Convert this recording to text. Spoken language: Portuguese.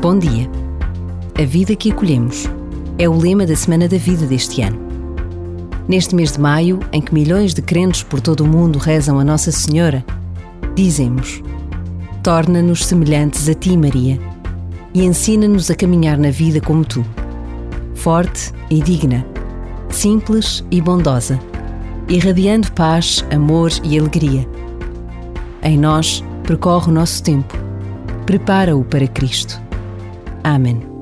Bom dia. A vida que acolhemos é o lema da Semana da Vida deste ano. Neste mês de maio, em que milhões de crentes por todo o mundo rezam a Nossa Senhora, dizemos: Torna-nos semelhantes a ti, Maria, e ensina-nos a caminhar na vida como tu, forte e digna, simples e bondosa, irradiando paz, amor e alegria. Em nós, percorre o nosso tempo. Prepara-o para Cristo. Amen.